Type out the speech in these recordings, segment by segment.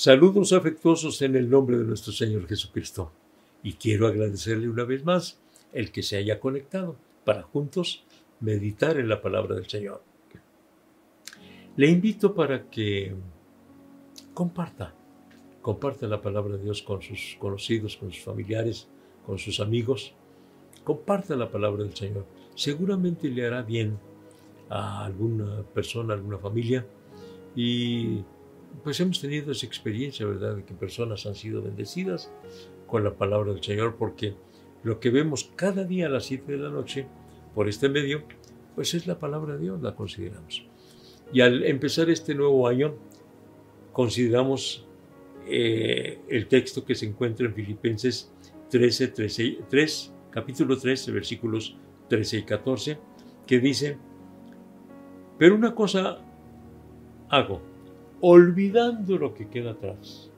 Saludos afectuosos en el nombre de nuestro Señor Jesucristo. Y quiero agradecerle una vez más el que se haya conectado para juntos meditar en la palabra del Señor. Le invito para que comparta, comparta la palabra de Dios con sus conocidos, con sus familiares, con sus amigos. Comparta la palabra del Señor. Seguramente le hará bien a alguna persona, a alguna familia y pues hemos tenido esa experiencia, ¿verdad?, de que personas han sido bendecidas con la palabra del Señor, porque lo que vemos cada día a las 7 de la noche por este medio, pues es la palabra de Dios, la consideramos. Y al empezar este nuevo año, consideramos eh, el texto que se encuentra en Filipenses 13, 13, 3, capítulo 13, versículos 13 y 14, que dice, pero una cosa hago, olvidando lo que queda atrás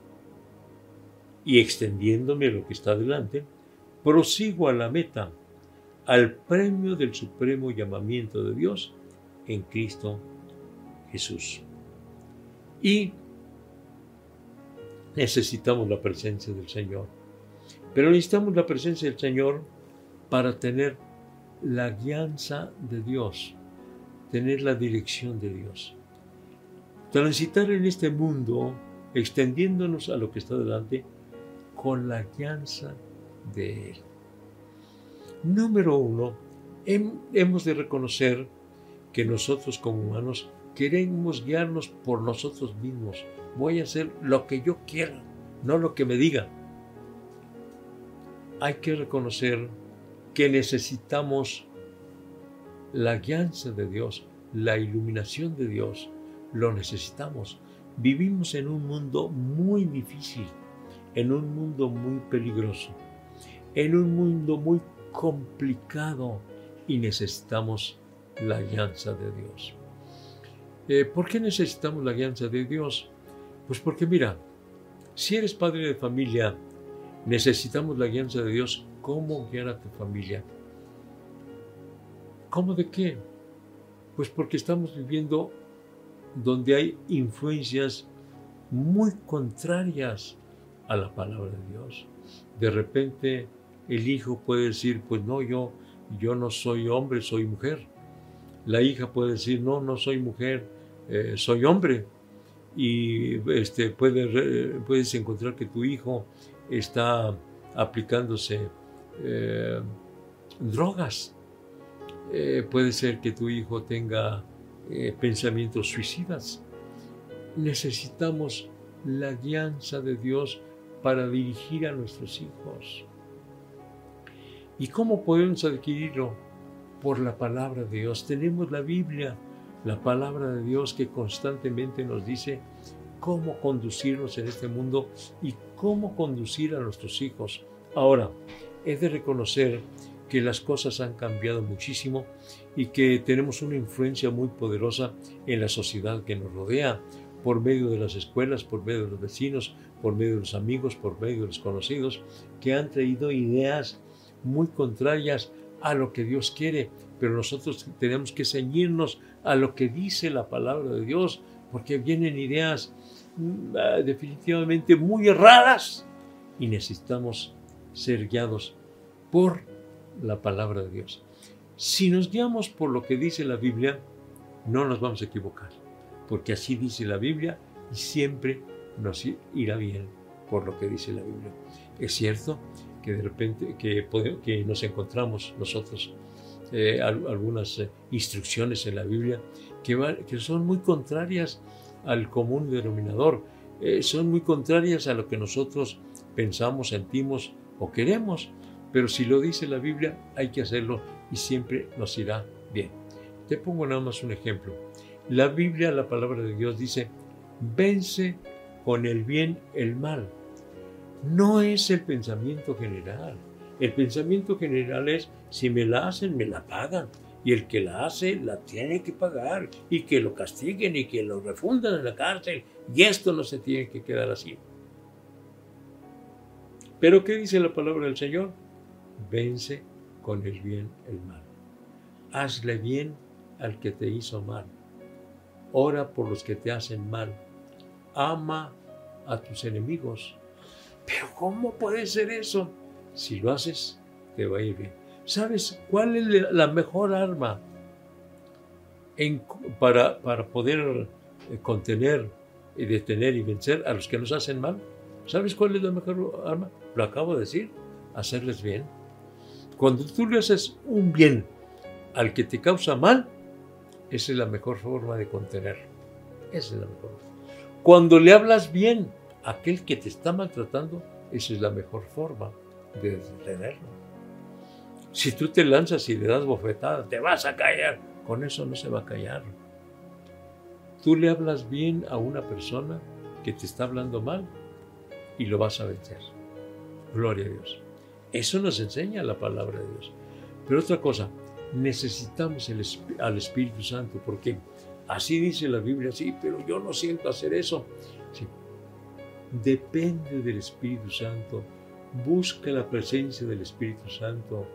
y extendiéndome lo que está delante, prosigo a la meta, al premio del supremo llamamiento de Dios en Cristo Jesús. Y necesitamos la presencia del Señor. Pero necesitamos la presencia del Señor para tener la guianza de Dios, tener la dirección de Dios transitar en este mundo, extendiéndonos a lo que está delante, con la guianza de Él. Número uno, hemos de reconocer que nosotros como humanos queremos guiarnos por nosotros mismos. Voy a hacer lo que yo quiera, no lo que me diga. Hay que reconocer que necesitamos la guianza de Dios, la iluminación de Dios, lo necesitamos. Vivimos en un mundo muy difícil, en un mundo muy peligroso, en un mundo muy complicado y necesitamos la alianza de Dios. Eh, ¿Por qué necesitamos la alianza de Dios? Pues porque mira, si eres padre de familia, necesitamos la alianza de Dios. ¿Cómo guiar a tu familia? ¿Cómo de qué? Pues porque estamos viviendo donde hay influencias muy contrarias a la palabra de Dios. De repente el hijo puede decir, pues no, yo, yo no soy hombre, soy mujer. La hija puede decir, no, no soy mujer, eh, soy hombre. Y este, puedes encontrar que tu hijo está aplicándose eh, drogas. Eh, puede ser que tu hijo tenga eh, pensamientos suicidas. Necesitamos la guianza de Dios para dirigir a nuestros hijos. ¿Y cómo podemos adquirirlo? Por la palabra de Dios. Tenemos la Biblia, la palabra de Dios que constantemente nos dice cómo conducirnos en este mundo y cómo conducir a nuestros hijos. Ahora, he de reconocer que las cosas han cambiado muchísimo y que tenemos una influencia muy poderosa en la sociedad que nos rodea, por medio de las escuelas, por medio de los vecinos, por medio de los amigos, por medio de los conocidos, que han traído ideas muy contrarias a lo que Dios quiere, pero nosotros tenemos que ceñirnos a lo que dice la palabra de Dios, porque vienen ideas mm, ah, definitivamente muy erradas y necesitamos ser guiados por la palabra de Dios. Si nos guiamos por lo que dice la Biblia, no nos vamos a equivocar, porque así dice la Biblia y siempre nos irá bien por lo que dice la Biblia. Es cierto que de repente que, nos encontramos nosotros eh, algunas eh, instrucciones en la Biblia que, que, son muy contrarias al común denominador, eh, son muy contrarias a lo que nosotros pensamos, sentimos o queremos. Pero si lo dice la Biblia, hay que hacerlo y siempre nos irá bien. Te pongo nada más un ejemplo. La Biblia, la palabra de Dios dice, vence con el bien el mal. No es el pensamiento general. El pensamiento general es, si me la hacen, me la pagan. Y el que la hace, la tiene que pagar. Y que lo castiguen y que lo refundan en la cárcel. Y esto no se tiene que quedar así. Pero ¿qué dice la palabra del Señor? Vence con el bien el mal. Hazle bien al que te hizo mal. Ora por los que te hacen mal. Ama a tus enemigos. Pero ¿cómo puede ser eso? Si lo haces, te va a ir bien. ¿Sabes cuál es la mejor arma para, para poder eh, contener y detener y vencer a los que nos hacen mal? ¿Sabes cuál es la mejor arma? Lo acabo de decir, hacerles bien. Cuando tú le haces un bien al que te causa mal, esa es la mejor forma de contenerlo. Esa es la mejor. Cuando le hablas bien a aquel que te está maltratando, esa es la mejor forma de detenerlo. Si tú te lanzas y le das bofetada, te vas a callar. Con eso no se va a callar. Tú le hablas bien a una persona que te está hablando mal y lo vas a vencer. Gloria a Dios. Eso nos enseña la palabra de Dios. Pero otra cosa, necesitamos al Espíritu Santo porque así dice la Biblia, sí, pero yo no siento hacer eso. Depende del Espíritu Santo. Busca la presencia del Espíritu Santo.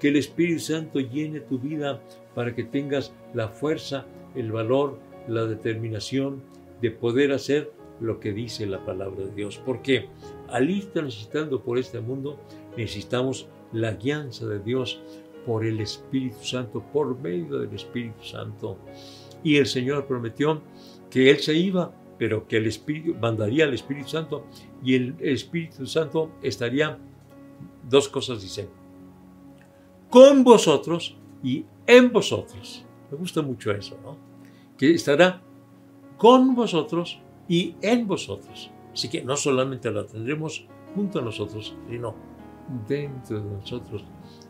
Que el Espíritu Santo llene tu vida para que tengas la fuerza, el valor, la determinación de poder hacer lo que dice la palabra de Dios. Porque al ir transitando por este mundo, necesitamos la guianza de Dios por el Espíritu Santo, por medio del Espíritu Santo. Y el Señor prometió que Él se iba, pero que el Espíritu mandaría al Espíritu Santo y el Espíritu Santo estaría, dos cosas dicen, con vosotros y en vosotros. Me gusta mucho eso, ¿no? Que estará con vosotros y en vosotros. Así que no solamente la tendremos junto a nosotros, sino dentro de nosotros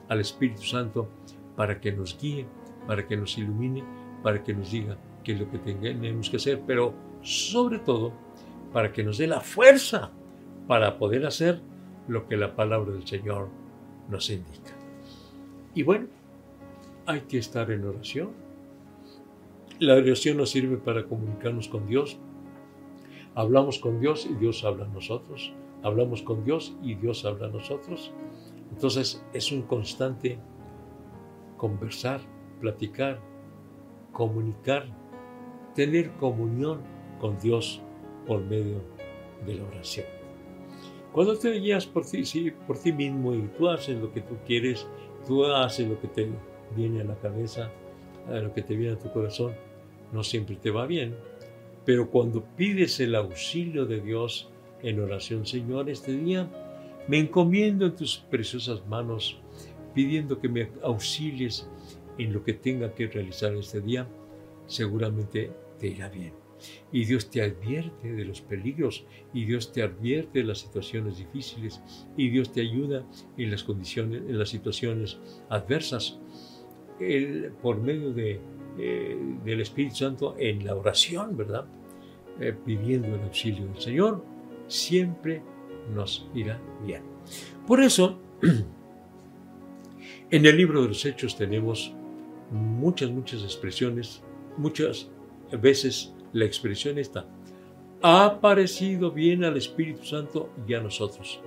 al Espíritu Santo para que nos guíe, para que nos ilumine, para que nos diga qué es lo que tenemos que hacer, pero sobre todo para que nos dé la fuerza para poder hacer lo que la palabra del Señor nos indica. Y bueno, hay que estar en oración. La oración nos sirve para comunicarnos con Dios. Hablamos con Dios y Dios habla a nosotros. Hablamos con Dios y Dios habla a nosotros. Entonces es un constante conversar, platicar, comunicar, tener comunión con Dios por medio de la oración. Cuando te guías por ti, sí, por ti mismo y tú haces lo que tú quieres, tú haces lo que te viene a la cabeza, lo que te viene a tu corazón, no siempre te va bien. Pero cuando pides el auxilio de Dios en oración, Señor, este día me encomiendo en tus preciosas manos, pidiendo que me auxilies en lo que tenga que realizar este día. Seguramente te irá bien. Y Dios te advierte de los peligros, y Dios te advierte de las situaciones difíciles, y Dios te ayuda en las condiciones, en las situaciones adversas. por medio eh, del Espíritu Santo en la oración, ¿verdad? Eh, pidiendo el auxilio del Señor, siempre nos irá bien. Por eso, en el libro de los Hechos tenemos muchas, muchas expresiones, muchas veces la expresión está, ha parecido bien al Espíritu Santo y a nosotros.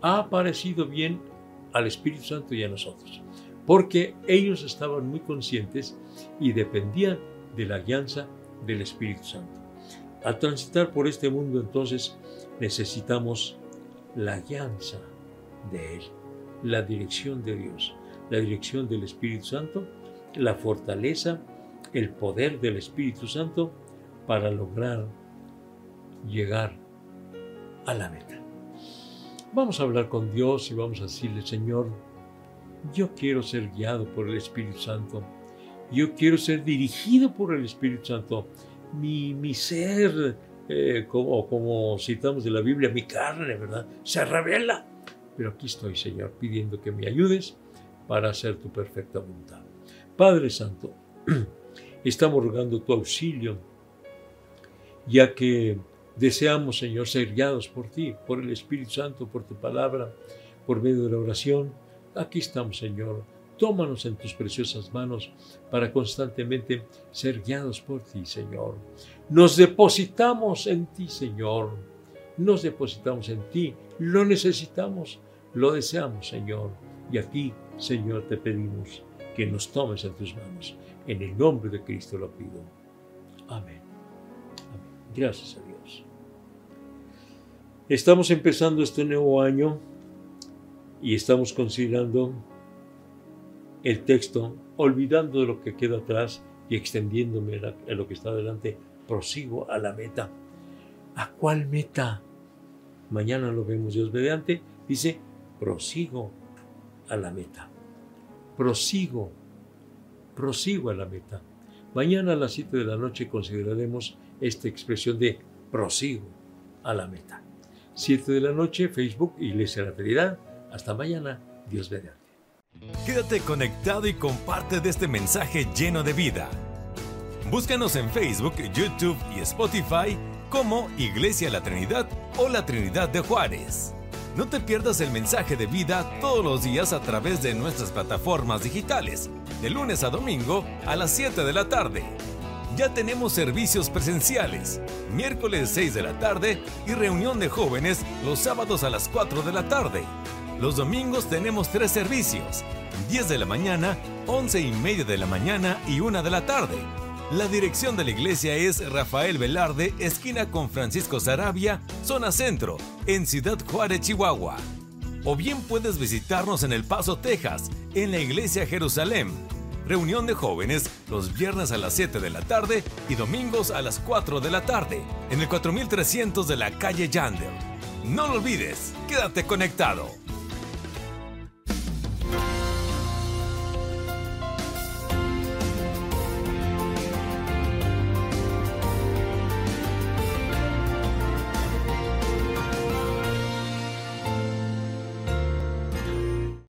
Ha parecido bien al Espíritu Santo y a nosotros. Porque ellos estaban muy conscientes y dependían de la alianza del Espíritu Santo. Al transitar por este mundo entonces necesitamos la alianza de Él, la dirección de Dios, la dirección del Espíritu Santo, la fortaleza, el poder del Espíritu Santo para lograr llegar a la meta. Vamos a hablar con Dios y vamos a decirle, Señor, yo quiero ser guiado por el Espíritu Santo. Yo quiero ser dirigido por el Espíritu Santo. Mi, mi ser eh, como, como citamos de la Biblia, mi carne, ¿verdad? Se revela. Pero aquí estoy, Señor, pidiendo que me ayudes para hacer tu perfecta voluntad. Padre Santo, estamos rogando tu auxilio, ya que deseamos, Señor, ser guiados por ti, por el Espíritu Santo, por tu palabra, por medio de la oración. Aquí estamos, Señor. Tómanos en tus preciosas manos para constantemente ser guiados por ti, Señor. Nos depositamos en ti, Señor. Nos depositamos en ti. Lo necesitamos, lo deseamos, Señor. Y aquí, Señor, te pedimos que nos tomes en tus manos. En el nombre de Cristo lo pido. Amén. Amén. Gracias a Dios. Estamos empezando este nuevo año y estamos considerando el texto, olvidando lo que queda atrás y extendiéndome en lo que está adelante, prosigo a la meta. ¿A cuál meta? Mañana lo vemos Dios mediante. Dice, prosigo a la meta. Prosigo, prosigo a la meta. Mañana a las 7 de la noche consideraremos esta expresión de prosigo a la meta. 7 de la noche, Facebook Iglesia de la Feridad. Hasta mañana, Dios mediante. Quédate conectado y comparte de este mensaje lleno de vida. Búscanos en Facebook, YouTube y Spotify como Iglesia La Trinidad o La Trinidad de Juárez. No te pierdas el mensaje de vida todos los días a través de nuestras plataformas digitales, de lunes a domingo a las 7 de la tarde. Ya tenemos servicios presenciales, miércoles 6 de la tarde y reunión de jóvenes los sábados a las 4 de la tarde. Los domingos tenemos tres servicios, 10 de la mañana, 11 y media de la mañana y 1 de la tarde. La dirección de la iglesia es Rafael Velarde, esquina con Francisco Sarabia, zona centro, en Ciudad Juárez, Chihuahua. O bien puedes visitarnos en El Paso, Texas, en la iglesia Jerusalén. Reunión de jóvenes los viernes a las 7 de la tarde y domingos a las 4 de la tarde, en el 4300 de la calle Yandel. No lo olvides, quédate conectado.